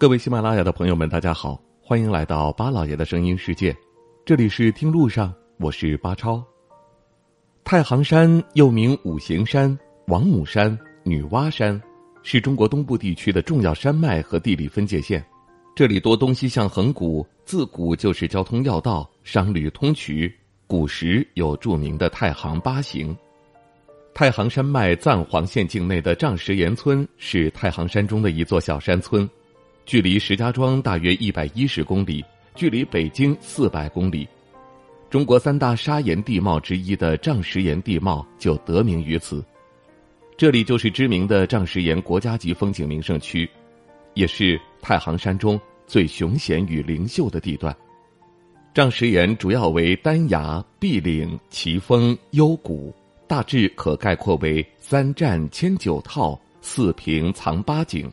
各位喜马拉雅的朋友们，大家好，欢迎来到巴老爷的声音世界，这里是听路上，我是巴超。太行山又名五行山、王母山、女娲山，是中国东部地区的重要山脉和地理分界线。这里多东西向横谷，自古就是交通要道，商旅通衢。古时有著名的太行八行。太行山脉赞皇县境内的丈石岩村是太行山中的一座小山村。距离石家庄大约一百一十公里，距离北京四百公里。中国三大砂岩地貌之一的丈石岩地貌就得名于此。这里就是知名的丈石岩国家级风景名胜区，也是太行山中最雄险与灵秀的地段。丈石岩主要为丹崖、壁岭、奇峰、幽谷，大致可概括为三战千九套，四平藏八景。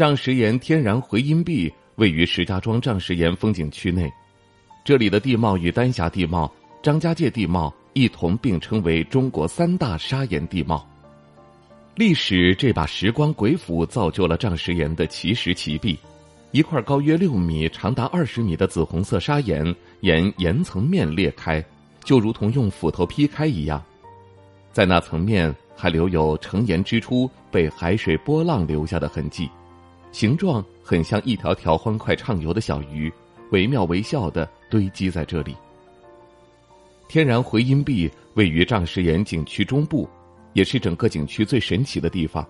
丈石岩天然回音壁位于石家庄丈石岩风景区内，这里的地貌与丹霞地貌、张家界地貌一同并称为中国三大砂岩地貌。历史这把时光鬼斧造就了丈石岩的奇石奇壁，一块高约六米、长达二十米的紫红色砂岩沿岩层面裂开，就如同用斧头劈开一样，在那层面还留有成岩之初被海水波浪留下的痕迹。形状很像一条条欢快畅游的小鱼，惟妙惟肖的堆积在这里。天然回音壁位于丈石岩景区中部，也是整个景区最神奇的地方，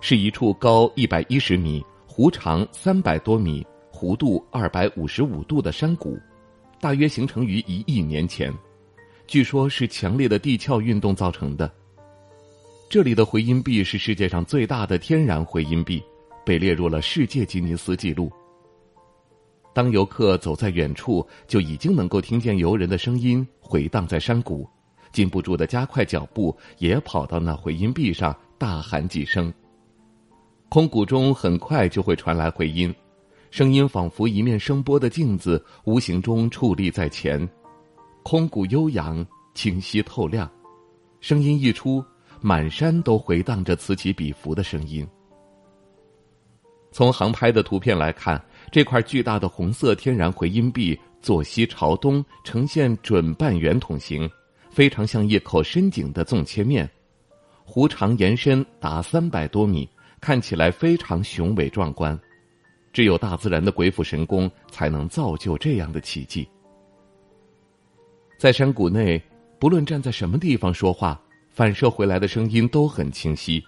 是一处高一百一十米、弧长三百多米、弧度二百五十五度的山谷，大约形成于一亿年前，据说是强烈的地壳运动造成的。这里的回音壁是世界上最大的天然回音壁。被列入了世界吉尼斯纪录。当游客走在远处，就已经能够听见游人的声音回荡在山谷，禁不住的加快脚步，也跑到那回音壁上大喊几声。空谷中很快就会传来回音，声音仿佛一面声波的镜子，无形中矗立在前。空谷悠扬、清晰透亮，声音一出，满山都回荡着此起彼伏的声音。从航拍的图片来看，这块巨大的红色天然回音壁坐西朝东，呈现准半圆筒形，非常像一口深井的纵切面。弧长延伸达三百多米，看起来非常雄伟壮观。只有大自然的鬼斧神工，才能造就这样的奇迹。在山谷内，不论站在什么地方说话，反射回来的声音都很清晰。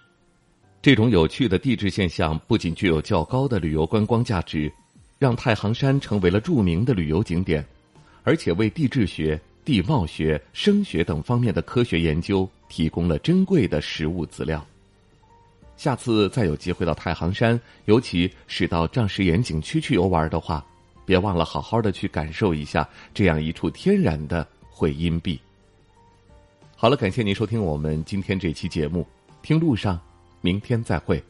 这种有趣的地质现象不仅具有较高的旅游观光价值，让太行山成为了著名的旅游景点，而且为地质学、地貌学、声学等方面的科学研究提供了珍贵的实物资料。下次再有机会到太行山，尤其是到丈石岩景区去游玩的话，别忘了好好的去感受一下这样一处天然的回音壁。好了，感谢您收听我们今天这期节目，听路上。明天再会。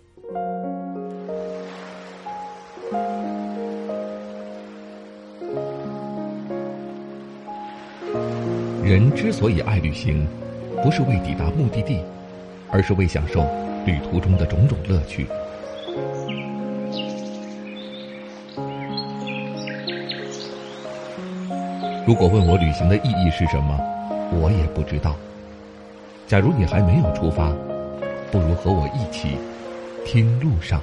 人之所以爱旅行，不是为抵达目的地，而是为享受旅途中的种种乐趣。如果问我旅行的意义是什么，我也不知道。假如你还没有出发。不如和我一起听路上。